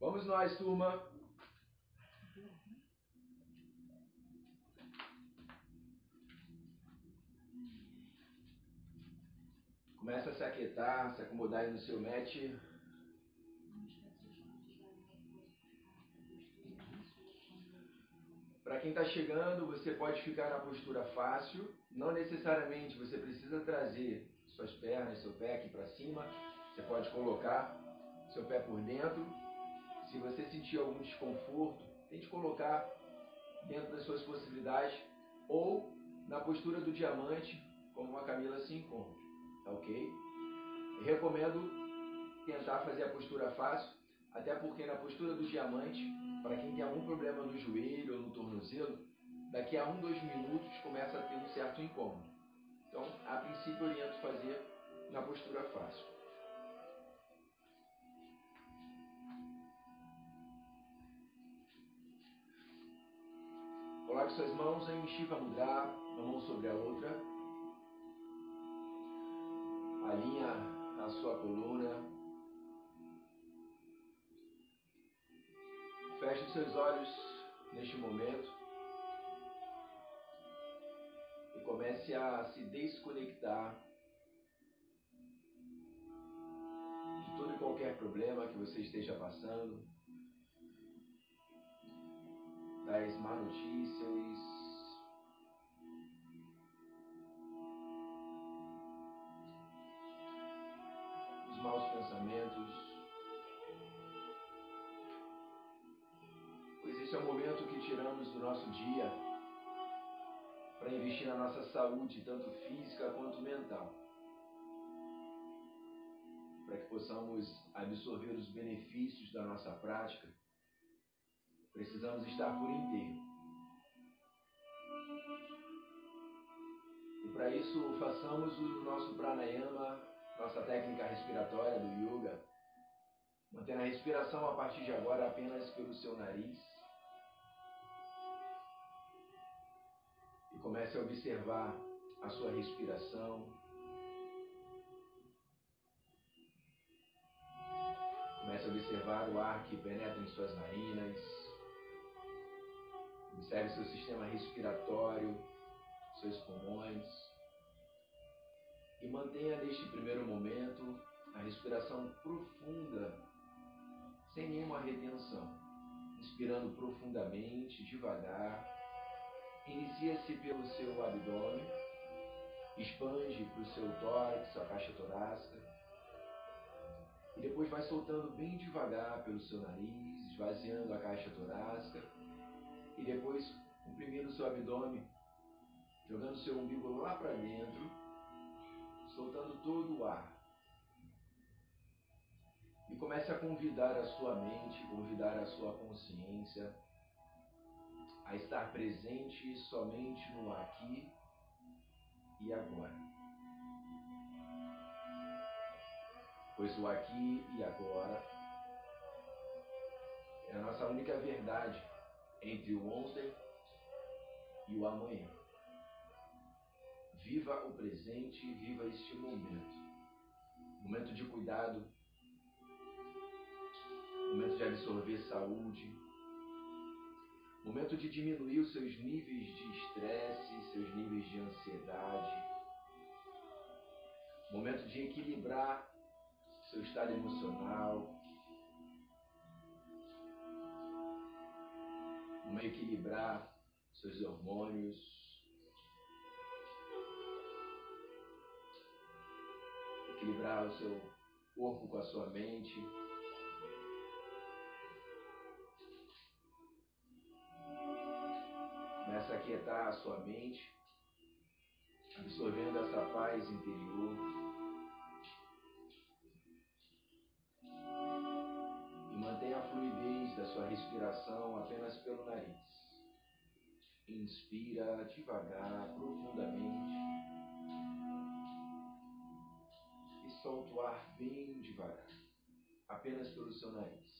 Vamos nós, turma. Começa a se aquietar, se acomodar aí no seu match. Para quem está chegando, você pode ficar na postura fácil. Não necessariamente você precisa trazer suas pernas, seu pé aqui para cima. Você pode colocar seu pé por dentro. Se você sentir algum desconforto, tente colocar dentro das suas possibilidades ou na postura do diamante, como a Camila se encontra. Tá ok? Recomendo tentar fazer a postura fácil, até porque na postura do diamante, para quem tem algum problema no joelho ou no tornozelo, daqui a um, dois minutos começa a ter um certo incômodo. Então, a princípio, oriento fazer na postura fácil. Coloque suas mãos em Shiva uma mão sobre a outra. Alinha a sua coluna. Feche seus olhos neste momento. E comece a se desconectar de todo e qualquer problema que você esteja passando das má notícias, dos maus pensamentos. Pois esse é o momento que tiramos do nosso dia para investir na nossa saúde, tanto física quanto mental. Para que possamos absorver os benefícios da nossa prática Precisamos estar por inteiro. E para isso, façamos o nosso pranayama, nossa técnica respiratória do yoga, mantendo a respiração a partir de agora apenas pelo seu nariz. E comece a observar a sua respiração. Comece a observar o ar que penetra em suas narinas. Observe seu sistema respiratório, seus pulmões. E mantenha neste primeiro momento a respiração profunda, sem nenhuma retenção. Inspirando profundamente, devagar. Inicia-se pelo seu abdômen, expande para o seu tórax, a caixa torácica. E depois vai soltando bem devagar pelo seu nariz, esvaziando a caixa torácica e depois comprimindo seu abdômen, jogando seu umbigo lá para dentro, soltando todo o ar. E comece a convidar a sua mente, convidar a sua consciência a estar presente somente no aqui e agora. Pois o aqui e agora é a nossa única verdade entre o ontem e o amanhã. Viva o presente, viva este momento. Momento de cuidado, momento de absorver saúde, momento de diminuir os seus níveis de estresse, seus níveis de ansiedade, momento de equilibrar seu estado emocional, como equilibrar seus hormônios. Equilibrar o seu corpo com a sua mente. Começa a aquietar a sua mente, absorvendo essa paz interior. Sua respiração apenas pelo nariz. Inspira devagar, profundamente. E solta o ar bem devagar, apenas pelo seu nariz.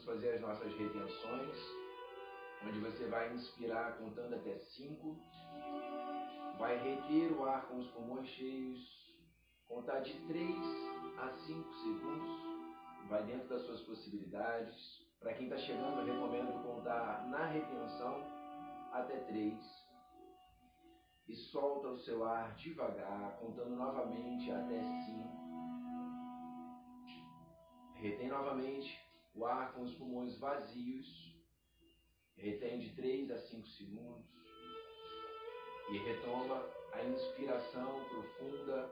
Vamos fazer as nossas retenções, onde você vai inspirar contando até 5, vai reter o ar com os pulmões cheios, contar de 3 a 5 segundos, vai dentro das suas possibilidades. Para quem está chegando, eu recomendo contar na retenção até 3 e solta o seu ar devagar, contando novamente até 5. Retém novamente o ar com os pulmões vazios. Retém de 3 a 5 segundos. E retoma a inspiração profunda,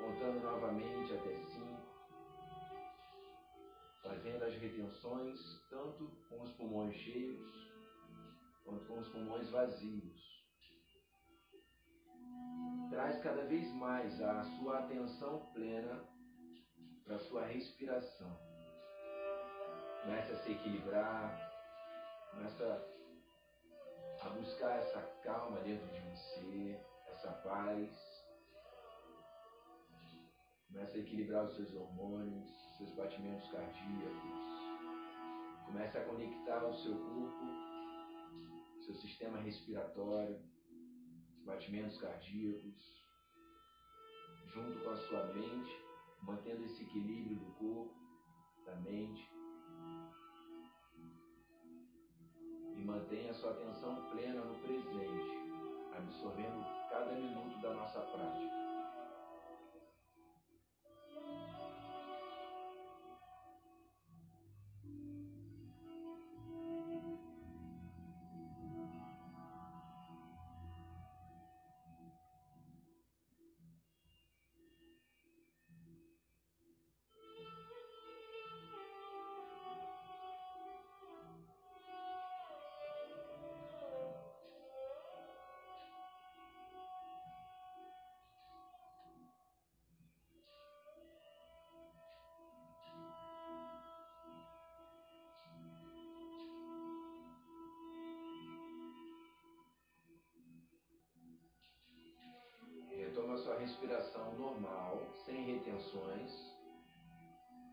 contando novamente até 5. Fazendo as retenções tanto com os pulmões cheios quanto com os pulmões vazios. Traz cada vez mais a sua atenção plena para a sua respiração. Começa a se equilibrar, começa a buscar essa calma dentro de você, essa paz. Começa a equilibrar os seus hormônios, seus batimentos cardíacos. Começa a conectar o seu corpo, seu sistema respiratório, batimentos cardíacos, junto com a sua mente, mantendo esse equilíbrio do corpo, da mente. E mantenha sua atenção plena no presente, absorvendo cada minuto da nossa prática. Respiração normal, sem retenções,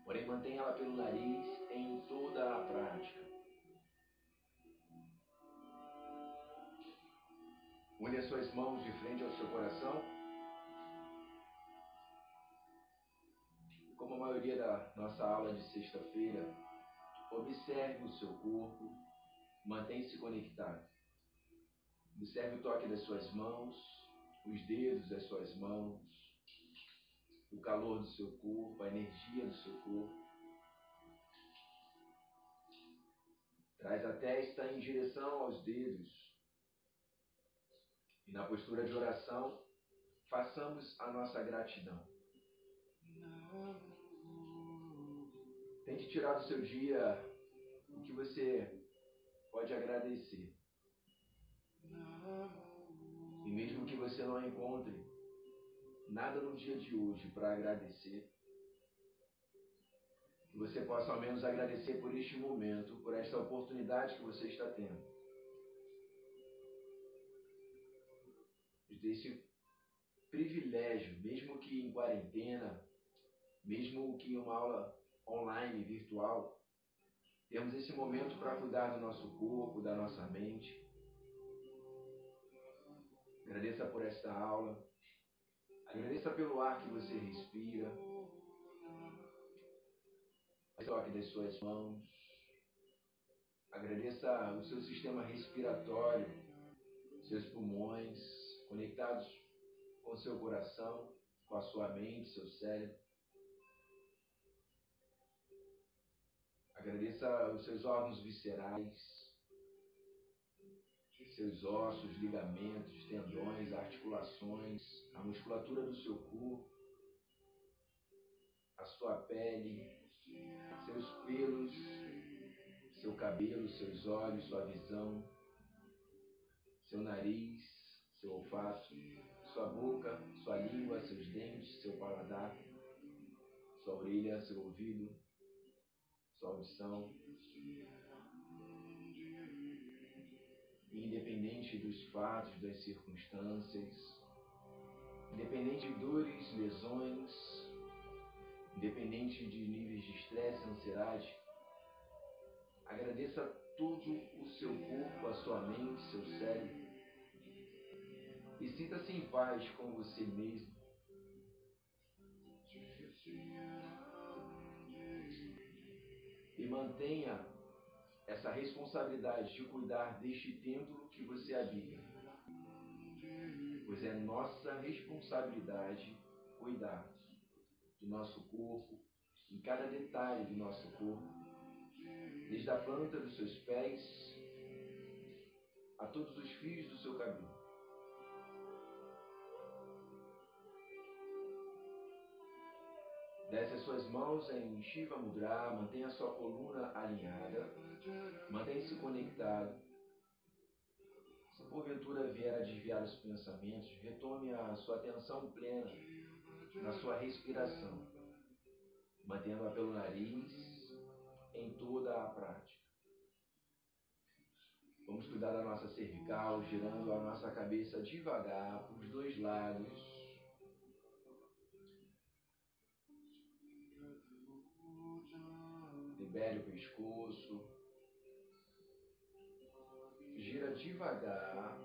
porém mantenha ela pelo nariz em toda a prática. Une as suas mãos de frente ao seu coração. Como a maioria da nossa aula de sexta-feira, observe o seu corpo, mantenha-se conectado. Observe o toque das suas mãos, os dedos das suas mãos, o calor do seu corpo, a energia do seu corpo. Traz a testa em direção aos dedos. E na postura de oração, façamos a nossa gratidão. Tente tirar do seu dia o que você pode agradecer. E mesmo que você não encontre nada no dia de hoje para agradecer, que você possa ao menos agradecer por este momento, por esta oportunidade que você está tendo. Desse privilégio, mesmo que em quarentena, mesmo que em uma aula online, virtual, temos esse momento para cuidar do nosso corpo, da nossa mente Agradeça por esta aula. Agradeça pelo ar que você respira. O toque das suas mãos. Agradeça o seu sistema respiratório, seus pulmões conectados com seu coração, com a sua mente, seu cérebro. Agradeça os seus órgãos viscerais, seus ossos, ligamentos, tendões, articulações, a musculatura do seu corpo, a sua pele, seus pelos, seu cabelo, seus olhos, sua visão, seu nariz, seu olfato, sua boca, sua língua, seus dentes, seu paladar, sua orelha, seu ouvido, sua audição, independente dos fatos, das circunstâncias, independente de dores, lesões, independente de níveis de estresse, ansiedade, Reconheça todo o seu corpo, a sua mente, seu cérebro. E sinta-se em paz com você mesmo. E mantenha essa responsabilidade de cuidar deste templo que você habita. Pois é nossa responsabilidade cuidar do nosso corpo, em cada detalhe do nosso corpo, desde a planta dos seus pés a todos os fios do seu cabelo. Desce as suas mãos em Shiva Mudra, mantenha a sua coluna alinhada, mantenha-se conectado. Se porventura vier a desviar os pensamentos, retome a sua atenção plena na sua respiração, mantendo-a pelo nariz em toda a prática. Vamos cuidar da nossa cervical, girando a nossa cabeça devagar para os dois lados. Libere o pescoço. Gira devagar.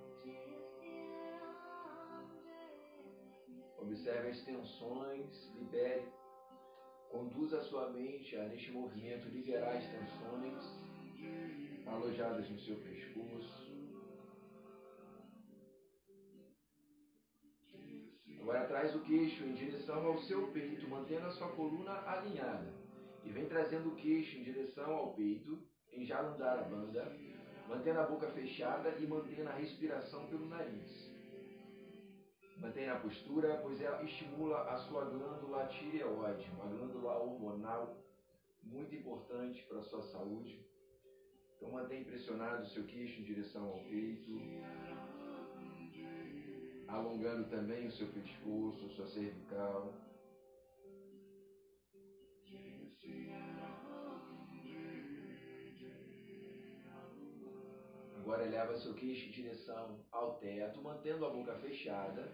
Observe as tensões, libere. Conduza a sua mente a, neste movimento, liberar as tensões alojadas no seu pescoço. Agora traz o queixo em direção ao seu peito, mantendo a sua coluna alinhada. E vem trazendo o queixo em direção ao peito, em Jalandhara Banda, mantendo a boca fechada e mantendo a respiração pelo nariz. Mantenha a postura, pois ela estimula a sua glândula tireoide, uma glândula hormonal muito importante para a sua saúde. Então mantenha pressionado o seu queixo em direção ao peito, alongando também o seu pescoço, sua cervical. Agora eleva seu queixo em direção ao teto, mantendo a boca fechada.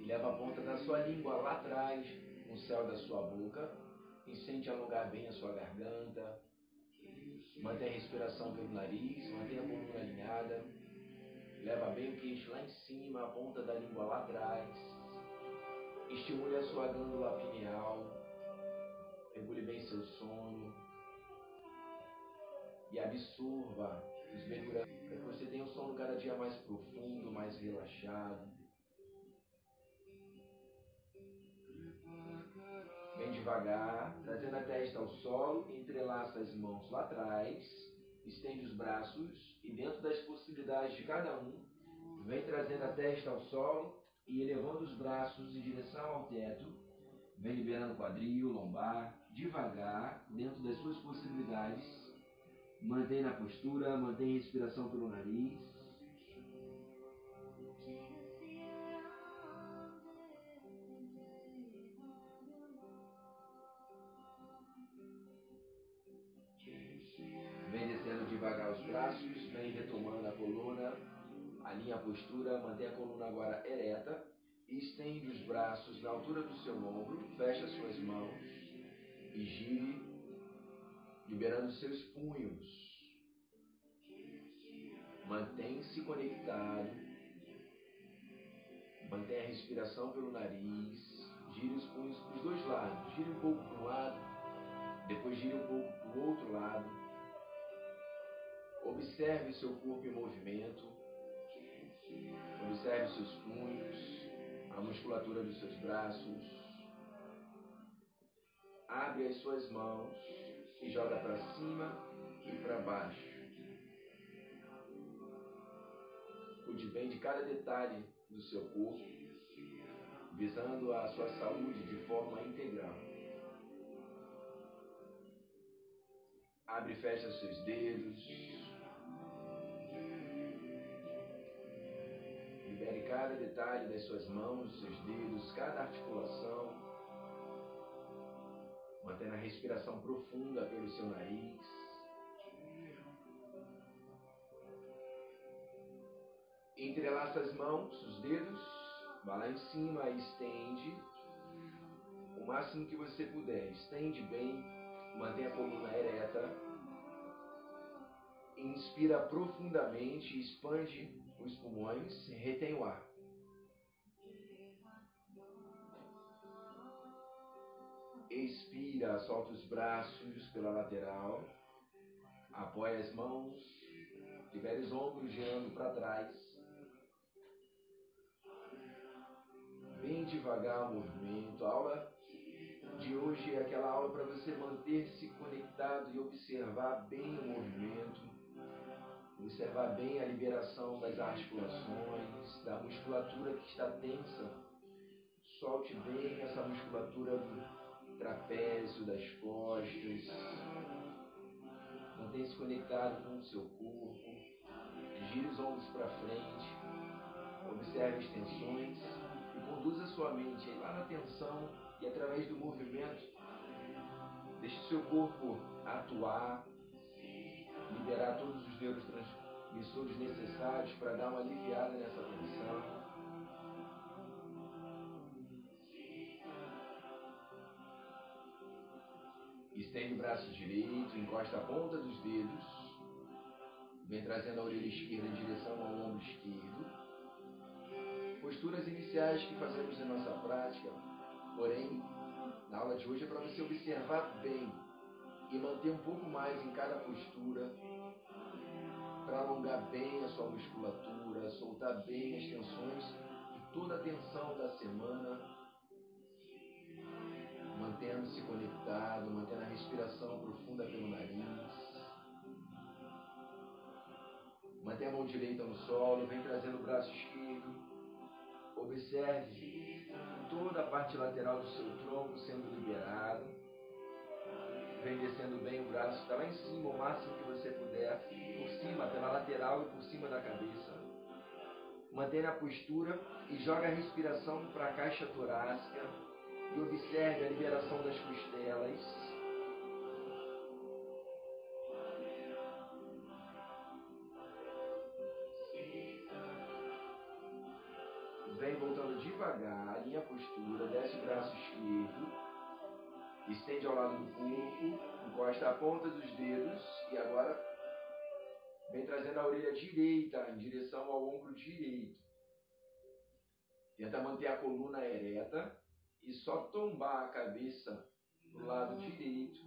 E leva a ponta da sua língua lá atrás, no céu da sua boca. E sente alongar bem a sua garganta. Mantém a respiração pelo nariz, mantém a coluna alinhada. Leva bem o queixo lá em cima, a ponta da língua lá atrás. Estimule a sua glândula pineal. Regule bem seu sono. E absorva para que você tenha um sono cada dia mais profundo, mais relaxado. Vem devagar, trazendo a testa ao solo, entrelaça as mãos lá atrás, estende os braços e dentro das possibilidades de cada um, vem trazendo a testa ao solo e elevando os braços em direção ao teto, vem liberando quadril, lombar, devagar, dentro das suas possibilidades Mantém na postura, mantém a respiração pelo nariz. Vem descendo devagar os braços, vem retomando a coluna, alinha a postura, mantém a coluna agora ereta, estende os braços na altura do seu ombro, fecha suas mãos e gire liberando seus punhos. Mantém-se conectado. Mantém a respiração pelo nariz. Gire os punhos para os dois lados. Gire um pouco para um lado. Depois gire um pouco para o outro lado. Observe seu corpo em movimento. Observe seus punhos, a musculatura dos seus braços. Abre as suas mãos e joga para cima e para baixo. Cuide bem de cada detalhe do seu corpo, visando a sua saúde de forma integral. Abre e fecha seus dedos. Libere cada detalhe das suas mãos, dos seus dedos, cada articulação. Mantendo a respiração profunda pelo seu nariz. Entrelaça as mãos, os dedos, vá lá em cima e estende o máximo que você puder. Estende bem, mantenha a coluna ereta. Inspira profundamente, expande os pulmões, retém o ar. Expira, solta os braços pela lateral. Apoia as mãos. Libere os ombros girando para trás. Bem devagar o movimento. A aula de hoje é aquela aula para você manter-se conectado e observar bem o movimento. Observar bem a liberação das articulações, da musculatura que está tensa. Solte bem essa musculatura trapézio das costas. Mantenha-se conectado com o seu corpo. Gire os ombros para frente. Observe as tensões e conduza sua mente lá na tensão e através do movimento. Deixe seu corpo atuar, liberar todos os neurotransmissores necessários para dar uma aliviada nessa tensão. Estende o braço direito, encosta a ponta dos dedos. Vem trazendo a orelha esquerda em direção ao ombro esquerdo. Posturas iniciais que fazemos em nossa prática, porém, na aula de hoje é para você observar bem e manter um pouco mais em cada postura para alongar bem a sua musculatura, soltar bem as tensões e toda a tensão da semana mantendo-se conectado, mantendo a respiração profunda pelo nariz. Mantém a mão direita no solo, vem trazendo o braço esquerdo. Observe toda a parte lateral do seu tronco sendo liberado. Vem descendo bem o braço, está lá em cima, o máximo que você puder, por cima, pela lateral e por cima da cabeça. Mantenha a postura e joga a respiração para a caixa torácica e observe a liberação das costelas. Vem voltando devagar, alinha a postura, desce o braço esquerdo, estende ao lado do corpo, encosta a ponta dos dedos e agora vem trazendo a orelha direita em direção ao ombro direito. Tenta manter a coluna ereta e só tombar a cabeça do lado direito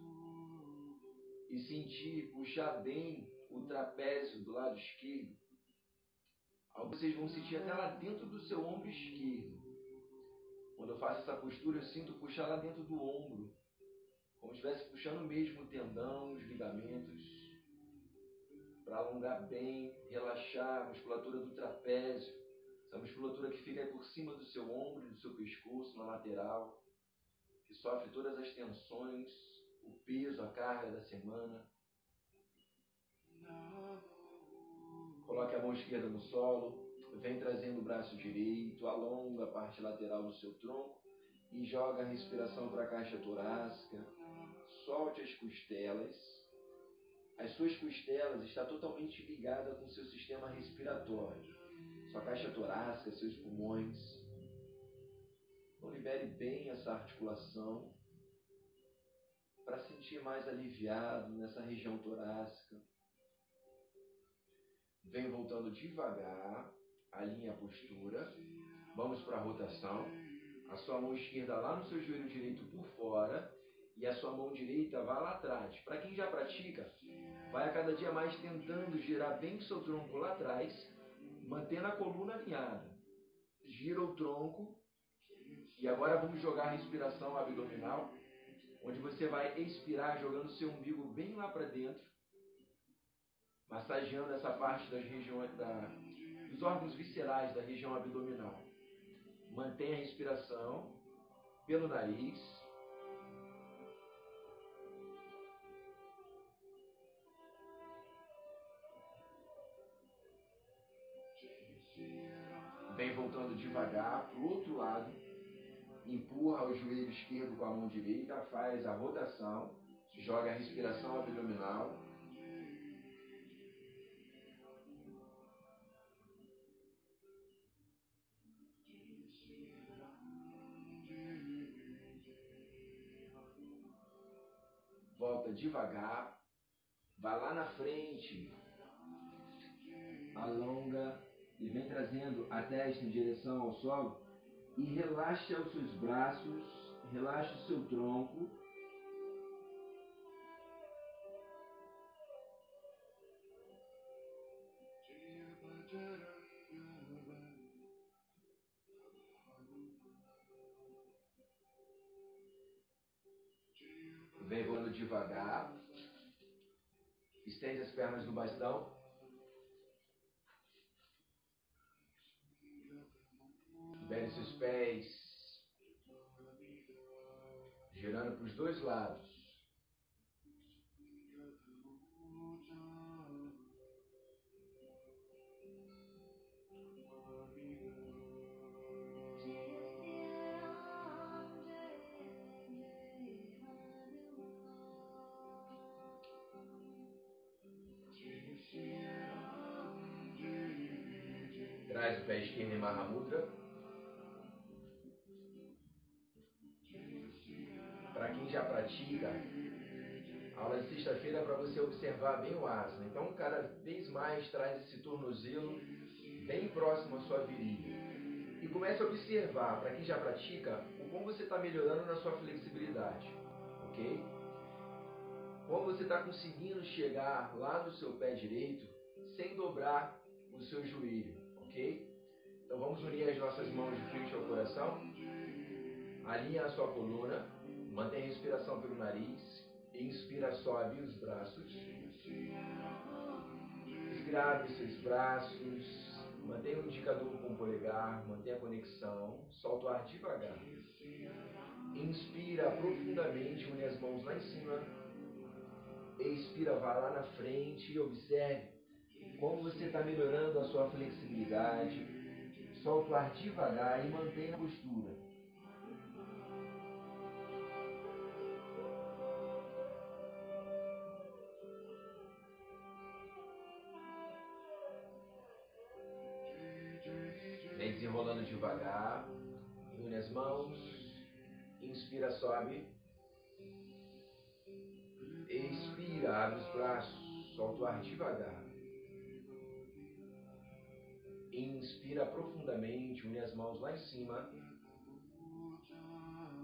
e sentir, puxar bem o trapézio do lado esquerdo, vocês vão sentir até lá dentro do seu ombro esquerdo. Quando eu faço essa postura, eu sinto puxar lá dentro do ombro, como se estivesse puxando mesmo o tendão, os ligamentos, para alongar bem, relaxar a musculatura do trapézio essa musculatura que fica por cima do seu ombro, do seu pescoço, na lateral, que sofre todas as tensões, o peso, a carga da semana. Coloque a mão esquerda no solo, vem trazendo o braço direito, alonga a parte lateral do seu tronco e joga a respiração para a caixa torácica. Solte as costelas. As suas costelas estão totalmente ligadas com o seu sistema respiratório sua caixa torácica, seus pulmões. Então libere bem essa articulação para sentir mais aliviado nessa região torácica. Vem voltando devagar, alinha a postura. Vamos para a rotação. A sua mão esquerda lá no seu joelho direito por fora e a sua mão direita vai lá atrás. Para quem já pratica, vai a cada dia mais tentando girar bem o seu tronco lá atrás mantendo a coluna alinhada. Gira o tronco. E agora vamos jogar a respiração abdominal, onde você vai expirar jogando seu umbigo bem lá para dentro, massageando essa parte das regiões da, dos órgãos viscerais da região abdominal. Mantenha a respiração pelo nariz. Vem voltando devagar para o outro lado. Empurra o joelho esquerdo com a mão direita, faz a rotação, joga a respiração abdominal. Volta devagar, vai lá na frente, alonga e vem trazendo a testa em direção ao solo e relaxa os seus braços, relaxa o seu tronco. Vem voando devagar. Estende as pernas no bastão. Libere seus pés, girando para os dois lados. Traz o pé esquerdo em Mahamudra. A aula de sexta-feira é para você observar bem o asana. Então, cada vez mais traz esse tornozelo bem próximo à sua virilha. E comece a observar, para quem já pratica, o como você está melhorando na sua flexibilidade. Ok? Como você está conseguindo chegar lá no seu pé direito sem dobrar o seu joelho. Ok? Então vamos unir as nossas mãos de frente ao coração. Alinha a sua coluna. Mantém a respiração pelo nariz. Inspira, sobe os braços. Abre seus braços. Mantenha o indicador com o polegar. Mantenha a conexão. Solta o ar devagar. Inspira profundamente. Une as mãos lá em cima. Expira, vá lá na frente. Observe como você está melhorando a sua flexibilidade. Solta o ar devagar e mantenha a postura. Expira, abre os braços. Solta o ar devagar. Inspira profundamente, une as mãos lá em cima.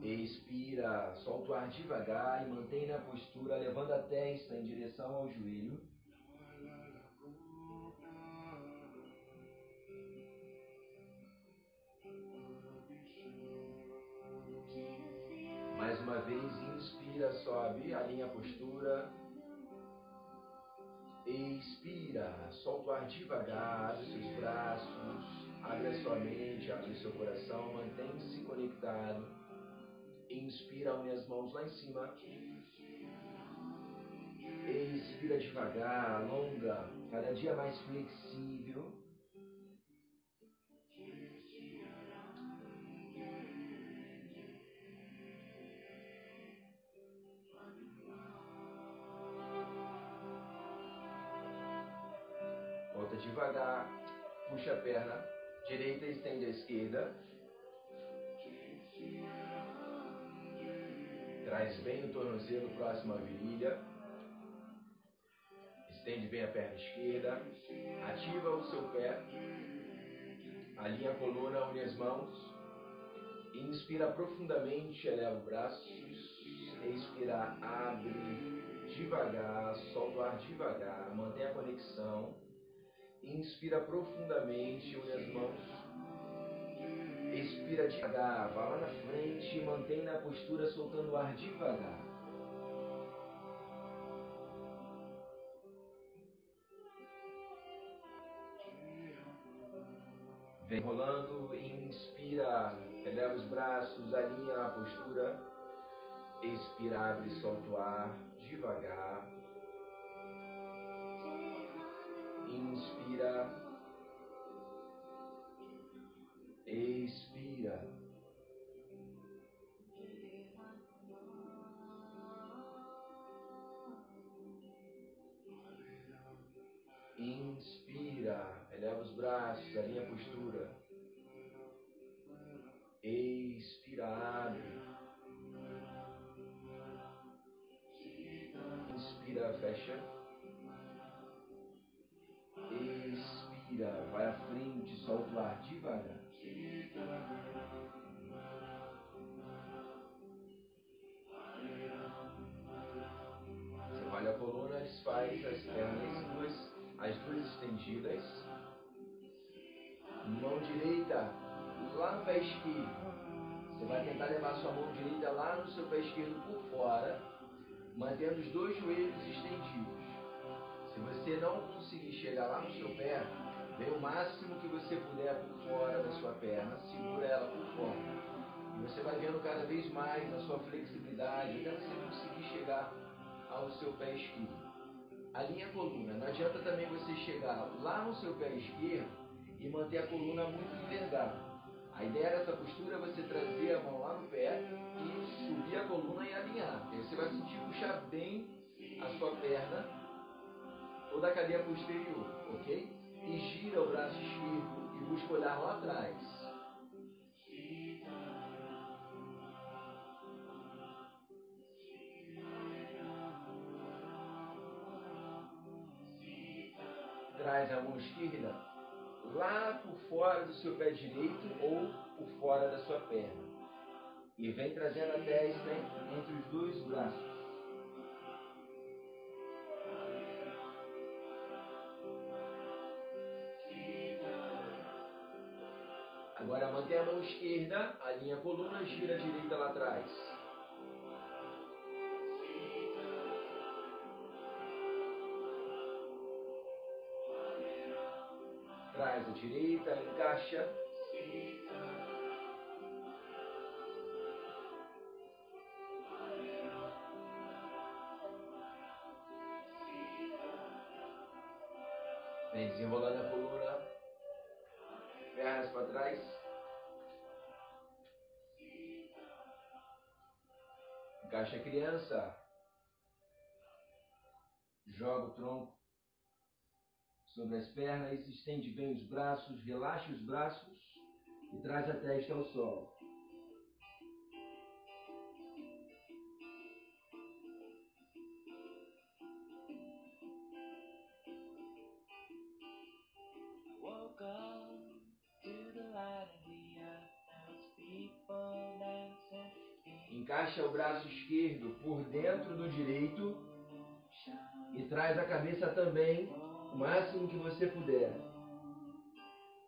Expira, solta o ar devagar e mantém na postura, levando a testa em direção ao joelho. Sobe, alinha a postura. Expira, solta o ar devagar, abre seus braços, abre a sua mente, abre seu coração, mantém-se conectado. Inspira, une as mãos lá em cima. Expira devagar, alonga, cada dia mais flexível. Puxa a perna direita, estende a esquerda. Traz bem o tornozelo próximo à virilha. Estende bem a perna esquerda. Ativa o seu pé. Alinha a coluna, une as mãos. Inspira profundamente, eleva o braço. Expira, abre devagar, solta o ar devagar, mantém a conexão. Inspira profundamente, une as mãos. Expira devagar, vá lá na frente, mantém na postura soltando o ar devagar. Vem rolando, inspira, eleva os braços, alinha a postura. Expira, abre, solta o ar devagar. Inspira. Expira. Inspira, eleva os braços, alinha a postura. Expira, abre. Inspira, fecha. Mão direita lá no pé esquerdo. Você vai tentar levar sua mão direita lá no seu pé esquerdo por fora, mantendo os dois joelhos estendidos. Se você não conseguir chegar lá no seu pé, vem o máximo que você puder por fora da sua perna, segura ela por fora. E você vai vendo cada vez mais a sua flexibilidade até você conseguir chegar ao seu pé esquerdo. Alinha a coluna. Não adianta também você chegar lá no seu pé esquerdo e manter a coluna muito envergada. A ideia dessa postura é você trazer a mão lá no pé e subir a coluna e alinhar. E você vai sentir puxar bem a sua perna toda a cadeia posterior, ok? E gira o braço esquerdo e busca olhar lá atrás. Traz a mão esquerda lá por fora do seu pé direito ou por fora da sua perna. E vem trazendo a testa entre os dois braços. Agora mantém a mão esquerda, alinha a coluna, gira a direita lá atrás. Direita, encaixa. Vem desenrolando a coluna pernas para trás. Encaixa a criança. Joga o tronco sobre as pernas, estende bem os braços, relaxa os braços e traz a testa ao solo. Encaixa o braço esquerdo por dentro do direito e traz a cabeça também o máximo que você puder.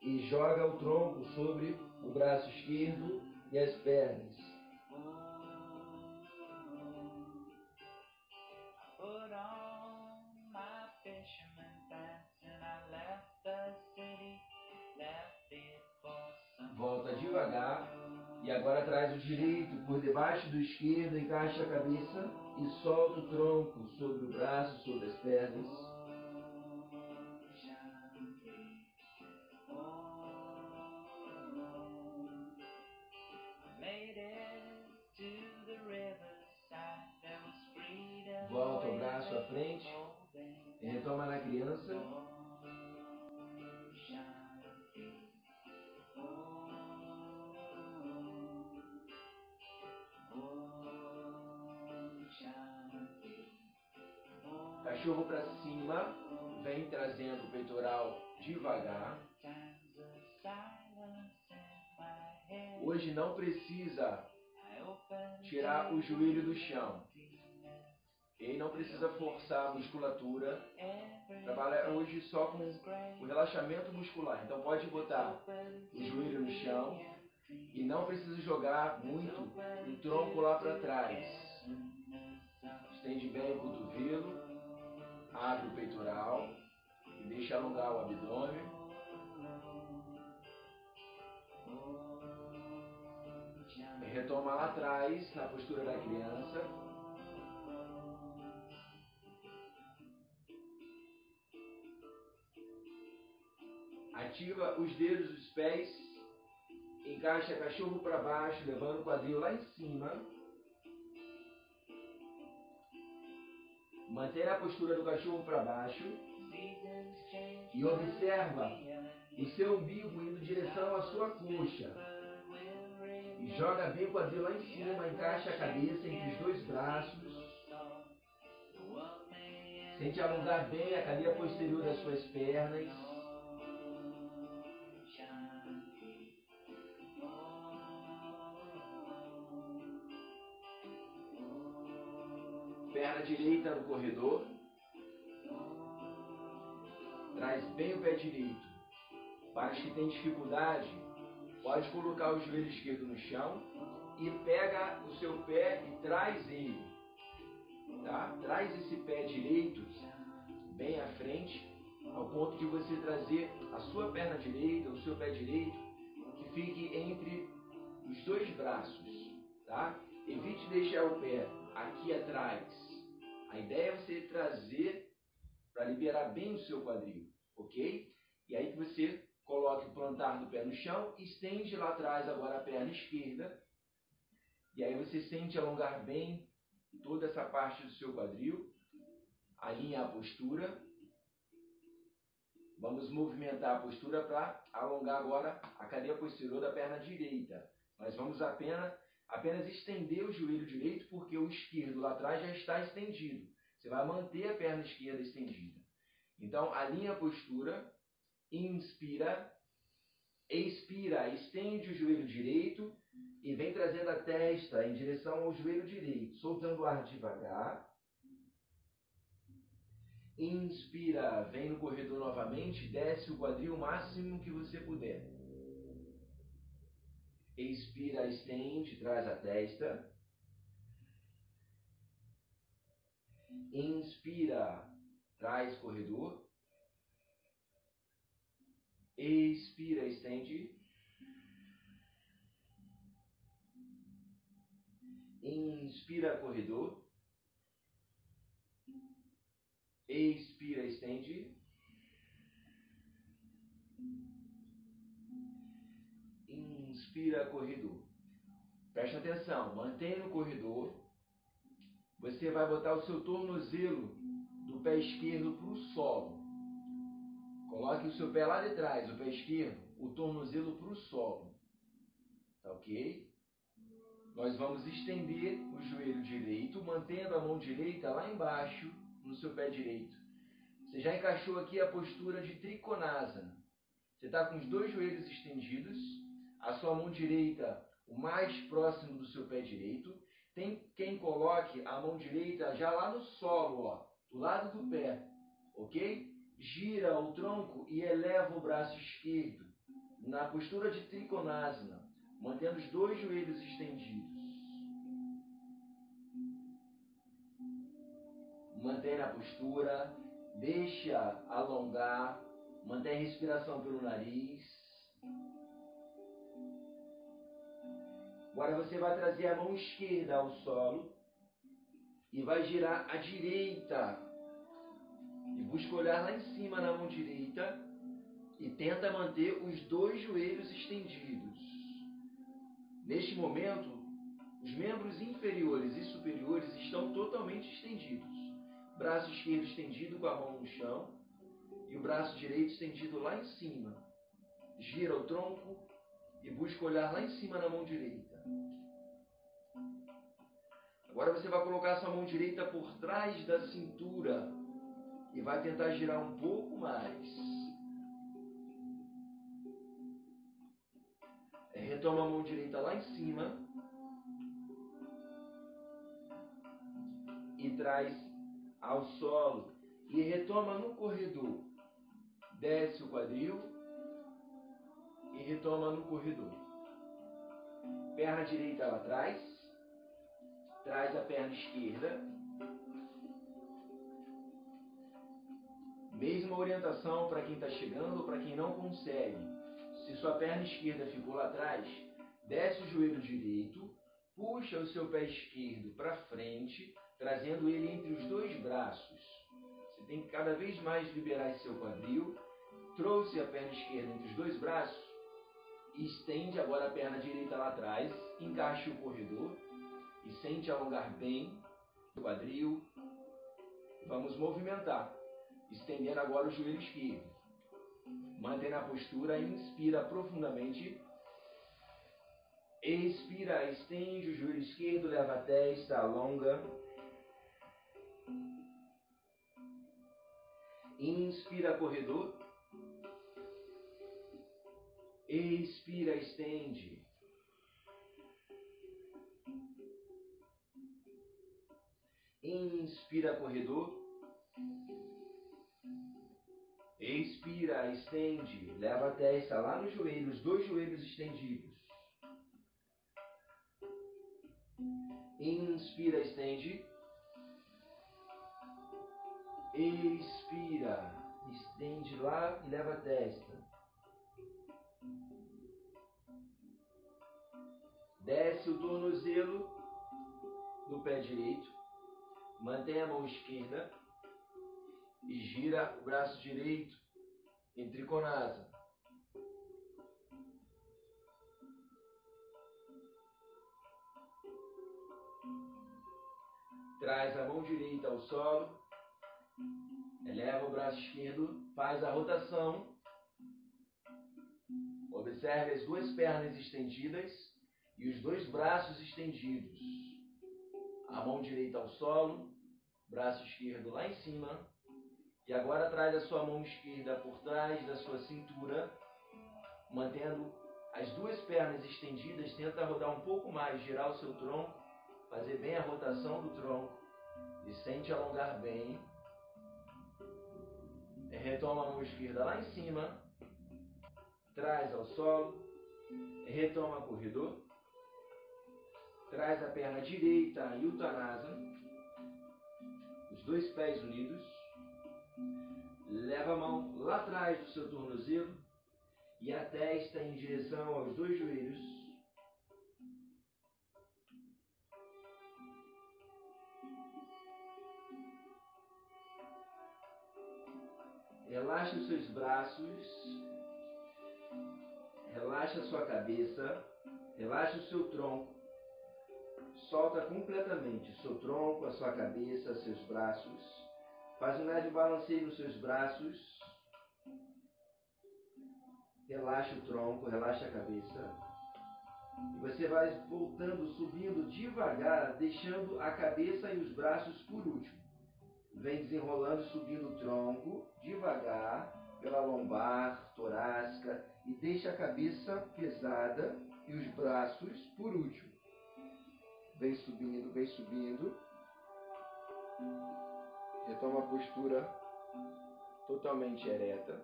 E joga o tronco sobre o braço esquerdo e as pernas. Volta devagar e agora traz o direito por debaixo do esquerdo, encaixa a cabeça e solta o tronco sobre o braço, sobre as pernas. Retoma na criança. Cachorro para cima, vem trazendo o peitoral devagar. Hoje não precisa tirar o joelho do chão. E não precisa forçar a musculatura. Trabalha hoje só com o relaxamento muscular. Então pode botar o joelho no chão e não precisa jogar muito o tronco lá para trás. Estende bem o cotovelo, abre o peitoral e deixa alongar o abdômen. retoma lá atrás, na postura da criança. Ativa os dedos dos pés. Encaixa cachorro para baixo, levando o quadril lá em cima. Mantenha a postura do cachorro para baixo. E observa o seu umbigo indo em direção à sua coxa. E joga bem o quadril lá em cima, encaixa a cabeça entre os dois braços. Sente alongar bem a cadeia posterior das suas pernas. Perna direita no corredor. Traz bem o pé direito. Para os que têm dificuldade, pode colocar o joelho esquerdo no chão e pega o seu pé e traz ele. Tá? Traz esse pé direito bem à frente, ao ponto de você trazer a sua perna direita, o seu pé direito, que fique entre os dois braços. Tá? Evite deixar o pé aqui atrás. A ideia é você trazer para liberar bem o seu quadril, ok? E aí que você coloque o plantar do pé no chão, estende lá atrás agora a perna esquerda, e aí você sente alongar bem toda essa parte do seu quadril, alinha a postura. Vamos movimentar a postura para alongar agora a cadeia posterior da perna direita. Nós vamos apenas apenas estender o joelho direito, porque o esquerdo lá atrás já está estendido. Você vai manter a perna esquerda estendida. Então, alinha a postura, inspira, expira, estende o joelho direito e vem trazendo a testa em direção ao joelho direito, soltando o ar devagar. Inspira, vem no corredor novamente, desce o quadril o máximo que você puder. Expira, estende, traz a testa. Inspira, traz corredor. Expira, estende. Inspira, corredor. Expira, estende. Inspira corredor. Preste atenção, mantenha no corredor. Você vai botar o seu tornozelo do pé esquerdo para o solo. Coloque o seu pé lá de trás, o pé esquerdo, o tornozelo para o solo. Tá ok? Nós vamos estender o joelho direito, mantendo a mão direita lá embaixo no seu pé direito. Você já encaixou aqui a postura de triconasana. Você está com os dois joelhos estendidos, a sua mão direita o mais próximo do seu pé direito. Tem quem coloque a mão direita já lá no solo, ó, do lado do pé, ok? Gira o tronco e eleva o braço esquerdo na postura de trikonasana, mantendo os dois joelhos estendidos. Mantém a postura, deixa alongar, mantém a respiração pelo nariz. Agora você vai trazer a mão esquerda ao solo e vai girar a direita. E busca olhar lá em cima na mão direita e tenta manter os dois joelhos estendidos. Neste momento, os membros inferiores e superiores estão totalmente estendidos. Braço esquerdo estendido com a mão no chão e o braço direito estendido lá em cima. Gira o tronco e busca olhar lá em cima na mão direita. Agora você vai colocar sua mão direita por trás da cintura e vai tentar girar um pouco mais. É, retoma a mão direita lá em cima e traz ao solo e retoma no corredor. Desce o quadril e retoma no corredor. Perna direita lá atrás traz a perna esquerda. Mesma orientação para quem está chegando ou para quem não consegue. Se sua perna esquerda ficou lá atrás, desce o joelho direito, puxa o seu pé esquerdo para frente, trazendo ele entre os dois braços. Você tem que cada vez mais liberar esse seu quadril. Trouxe a perna esquerda entre os dois braços, estende agora a perna direita lá atrás, encaixe o corredor e sente alongar bem o quadril. Vamos movimentar, estendendo agora o joelho esquerdo. Mantém a postura, inspira profundamente. Expira, estende o joelho esquerdo, leva a testa, alonga. Inspira, corredor. Expira, estende. Inspira, corredor. Expira, estende. Leva a testa lá no joelho, os dois joelhos estendidos. Inspira, estende. Expira, estende lá e leva a testa. Desce o tornozelo do pé direito. Mantém a mão esquerda e gira o braço direito em triconasa. Traz a mão direita ao solo, eleva o braço esquerdo, faz a rotação. Observe as duas pernas estendidas e os dois braços estendidos. A mão direita ao solo, braço esquerdo lá em cima. E agora traz a sua mão esquerda por trás da sua cintura, mantendo as duas pernas estendidas. Tenta rodar um pouco mais, girar o seu tronco, fazer bem a rotação do tronco. E sente alongar bem. Retoma a mão esquerda lá em cima, traz ao solo, retoma o corredor. Traz a perna direita em Uttanasana, os dois pés unidos. Leva a mão lá atrás do seu tornozelo e a testa em direção aos dois joelhos. Relaxa os seus braços, relaxa a sua cabeça, relaxa o seu tronco. Solta completamente seu tronco, a sua cabeça, seus braços. Faz um leve balanceio nos seus braços. Relaxa o tronco, relaxa a cabeça. E você vai voltando, subindo devagar, deixando a cabeça e os braços por último. Vem desenrolando, subindo o tronco, devagar, pela lombar, torácica, e deixa a cabeça pesada e os braços por último. Vem subindo, vem subindo. Retoma a postura totalmente ereta.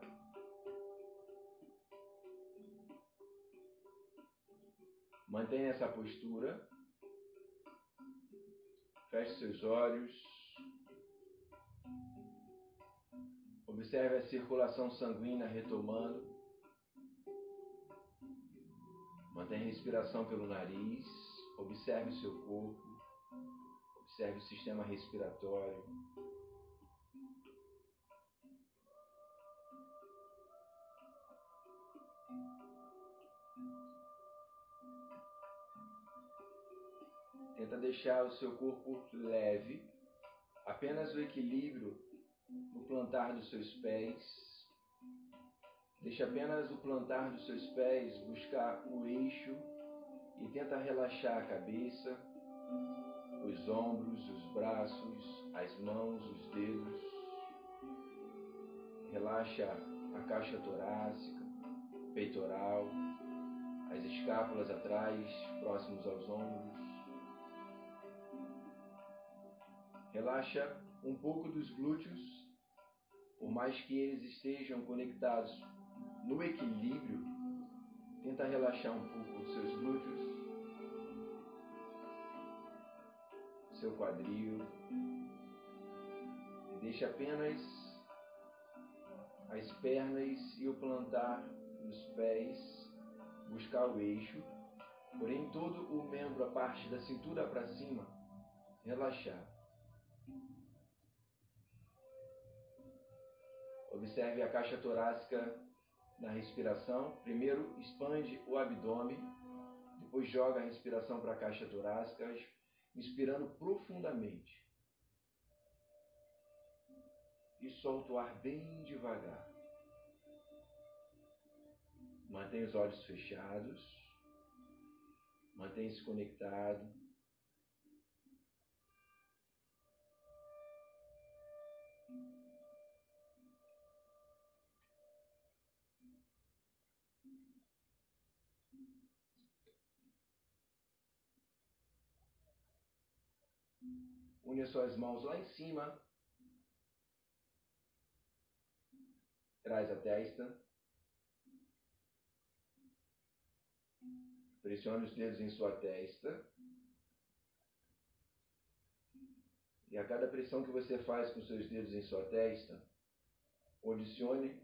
Mantenha essa postura. Feche seus olhos. Observe a circulação sanguínea retomando. Mantenha a respiração pelo nariz. Observe o seu corpo, observe o sistema respiratório. Tenta deixar o seu corpo leve, apenas o equilíbrio no plantar dos seus pés. Deixe apenas o plantar dos seus pés buscar o eixo e tenta relaxar a cabeça, os ombros, os braços, as mãos, os dedos. Relaxa a caixa torácica, peitoral, as escápulas atrás, próximos aos ombros. Relaxa um pouco dos glúteos, por mais que eles estejam conectados no equilíbrio, tenta relaxar um pouco os seus glúteos. Seu quadril. E deixe apenas as pernas e o plantar dos pés buscar o eixo, porém todo o membro, a parte da cintura para cima, relaxar. Observe a caixa torácica na respiração. Primeiro expande o abdômen, depois joga a respiração para a caixa torácica, inspirando profundamente. E solta o ar bem devagar. Mantenha os olhos fechados. Mantenha-se conectado. Une as suas mãos lá em cima. Traz a testa. Pressione os dedos em sua testa. E a cada pressão que você faz com seus dedos em sua testa, condicione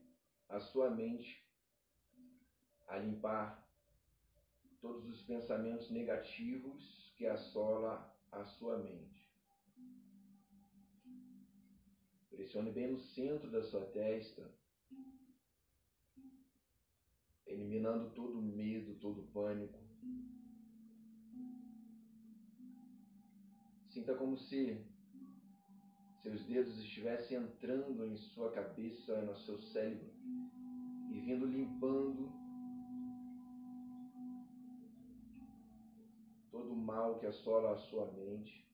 a sua mente a limpar todos os pensamentos negativos que assola a sua mente. Pressione bem no centro da sua testa, eliminando todo o medo, todo o pânico. Sinta como se seus dedos estivessem entrando em sua cabeça, no seu cérebro e vindo limpando todo o mal que assola a sua mente.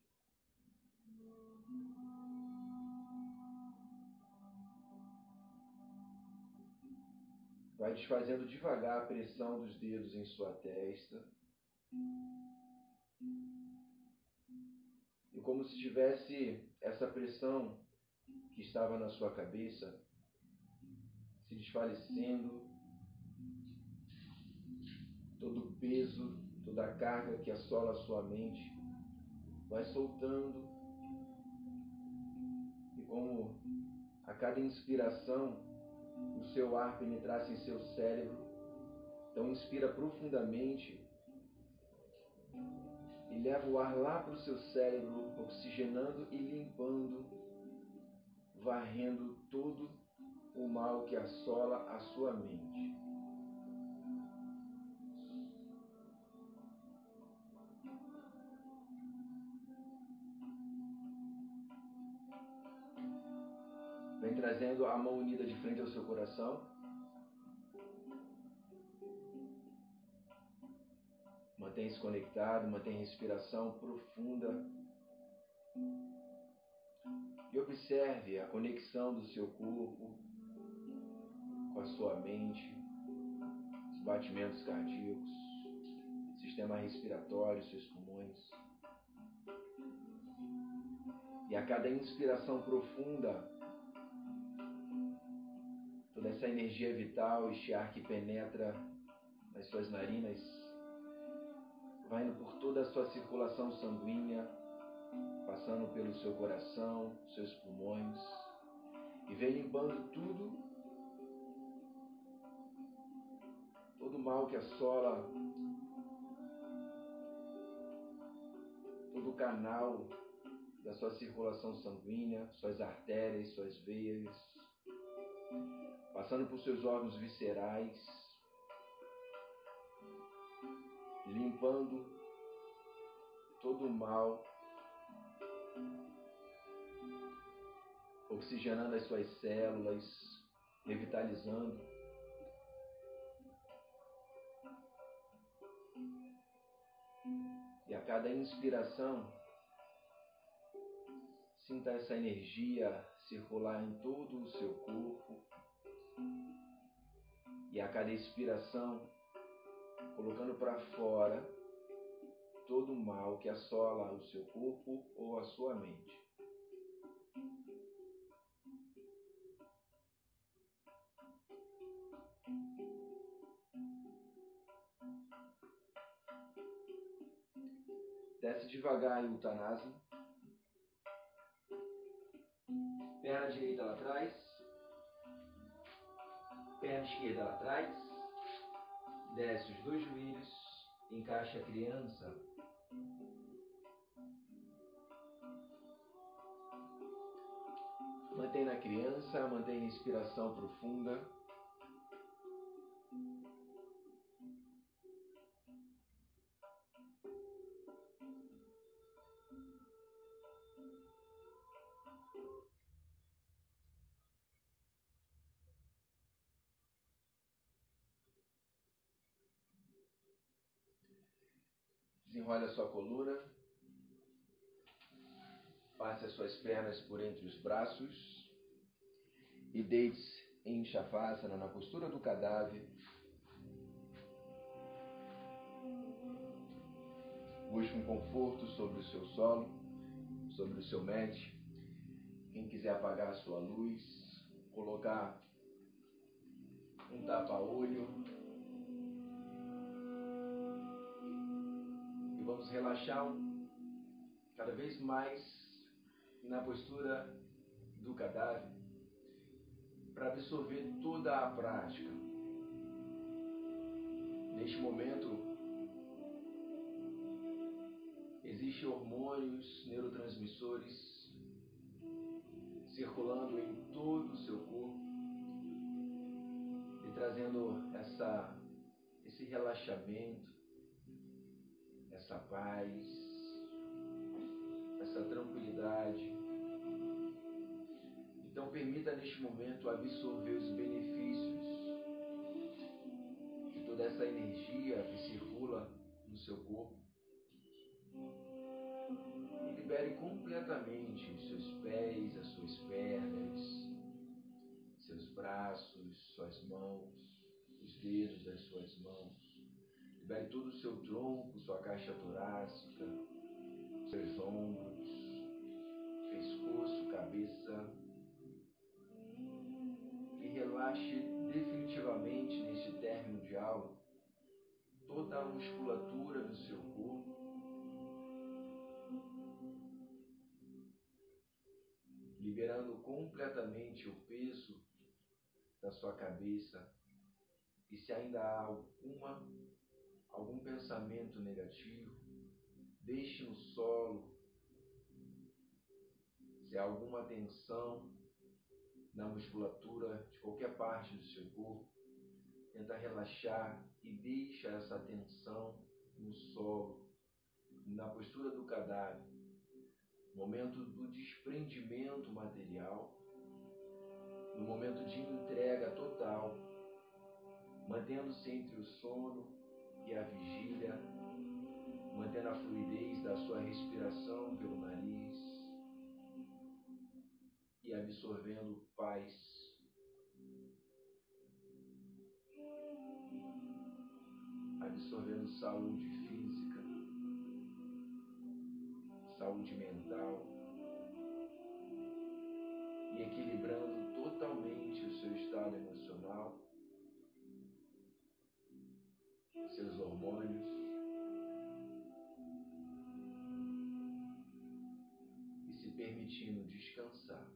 Vai desfazendo devagar a pressão dos dedos em sua testa. E como se tivesse essa pressão que estava na sua cabeça se desfalecendo, todo o peso, toda a carga que assola a sua mente vai soltando. E como a cada inspiração o seu ar penetrasse em seu cérebro, então inspira profundamente e leva o ar lá para o seu cérebro, oxigenando e limpando, varrendo todo o mal que assola a sua mente. Vem trazendo a mão unida de frente ao seu coração. Mantenha-se conectado, a respiração profunda. E observe a conexão do seu corpo com a sua mente, os batimentos cardíacos, sistema respiratório, seus pulmões. E a cada inspiração profunda, toda essa energia vital, este ar que penetra nas suas narinas, vai indo por toda a sua circulação sanguínea, passando pelo seu coração, seus pulmões, e vem limpando tudo, todo o mal que assola, todo o canal da sua circulação sanguínea, suas artérias, suas veias, passando por seus órgãos viscerais, limpando todo o mal, oxigenando as suas células, revitalizando. E a cada inspiração, sinta essa energia circular em todo o seu corpo. E a cada expiração, colocando para fora todo o mal que assola o seu corpo ou a sua mente. Desce devagar em Uttanasana. Perna direita lá atrás. Perna esquerda lá atrás desce os dois joelhos, encaixa a criança. Mantém na criança, mantém a inspiração profunda. Desenrole a sua coluna. Passe as suas pernas por entre os braços. E deite-se em Shavasana, na postura do cadáver. Busque um conforto sobre o seu solo. sobre o seu mat. Quem quiser apagar a sua luz, colocar um tapa-olho. Vamos relaxar cada vez mais na postura do cadáver para absorver toda a prática. Neste momento, existem hormônios, neurotransmissores circulando em todo o seu corpo e trazendo essa, esse relaxamento, essa paz, essa tranquilidade. Então permita neste momento absorver os benefícios de toda essa energia que circula no seu corpo libere completamente os seus pés, as suas pernas, seus braços, suas mãos, os dedos das suas mãos. Libere todo o seu tronco, sua caixa torácica, seus ombros, pescoço, cabeça. E relaxe definitivamente neste término de aula toda a musculatura do seu corpo liberando completamente o peso da sua cabeça. E se ainda há alguma, algum pensamento negativo, deixe no solo. Se há alguma tensão na musculatura de qualquer parte do seu corpo, tenta relaxar e deixa essa tensão no solo, na postura do cadáver momento do desprendimento material, no momento de entrega total, mantendo-se entre o sono e a vigília, mantendo a fluidez da sua respiração pelo nariz e absorvendo paz. Absorvendo saúde física, saúde mental e equilibrando totalmente o seu estado emocional, seus hormônios. E se permitindo descansar.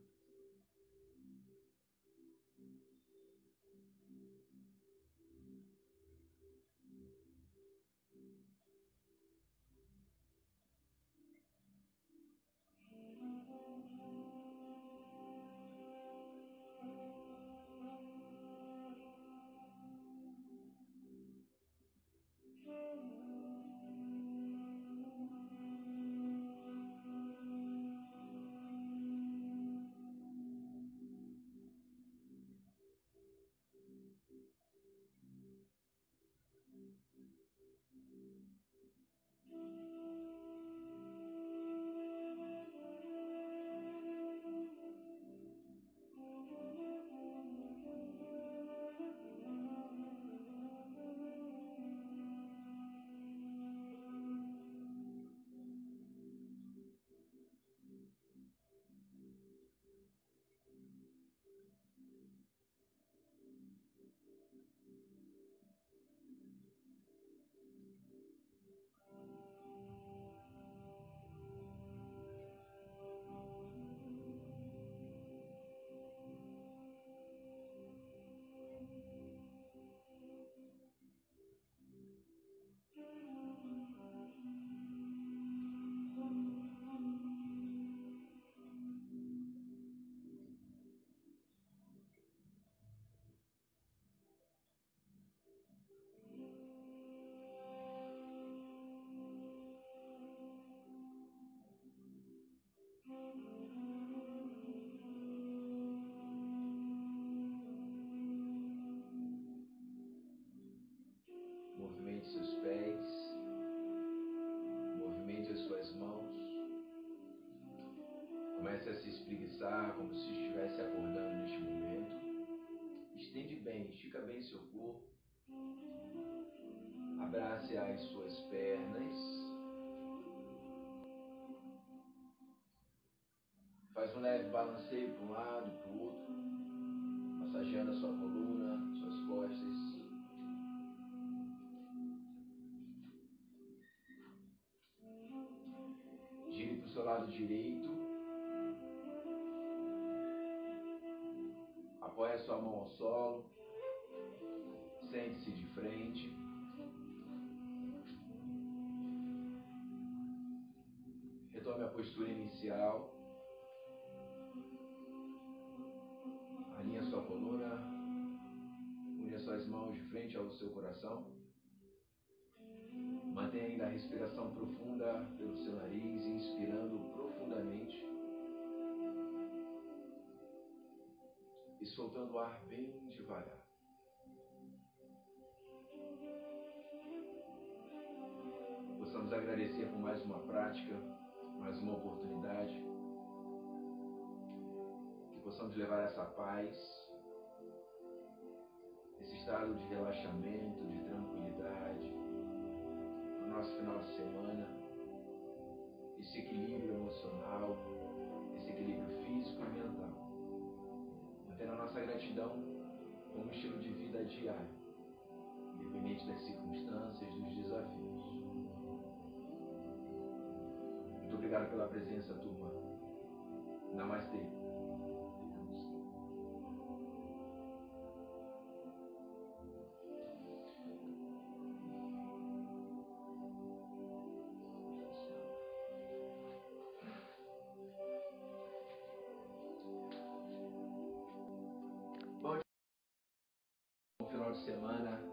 Balanceio para um lado para o outro, massageando a sua coluna, suas costas. Gire para o seu lado direito. Apoie a sua mão ao solo. Sente-se de frente. Retome a postura inicial. Ao seu coração. Mantenha ainda a respiração profunda pelo seu nariz, inspirando profundamente. E soltando o ar bem devagar. Possamos agradecer por mais uma prática, mais uma oportunidade. Que possamos levar essa paz, esse estado de relaxamento, de tranquilidade, no nosso final de semana, esse equilíbrio emocional, esse equilíbrio físico e mental. Mantendo a nossa gratidão como estilo de vida diário, independente das circunstâncias, dos desafios. Muito obrigado pela presença, turma. Namastê. Semana